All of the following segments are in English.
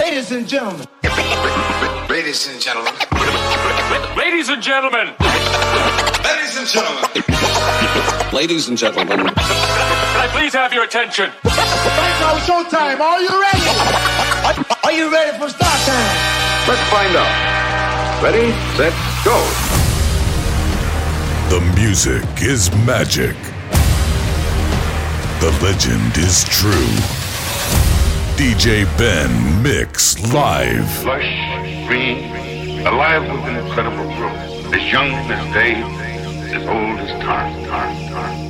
Ladies and gentlemen. Ladies and gentlemen. Ladies and gentlemen. Ladies and gentlemen. Ladies and gentlemen. Can I please have your attention? Right now, showtime. Are you ready? Are you ready for start time? Let's find out. Ready, set, go. The music is magic. The legend is true. DJ Benn Mix Live. lush, green, alive with an incredible growth, as young as day, as old as time, time, time.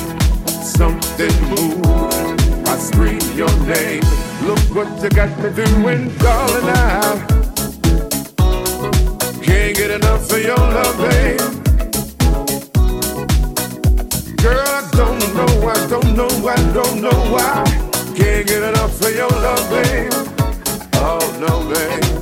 something move. I scream your name. Look what you got me doing, darling. I can't get enough of your love, babe. Girl, I don't know, I don't know, I don't know why. Can't get enough of your love, babe. Oh no, babe.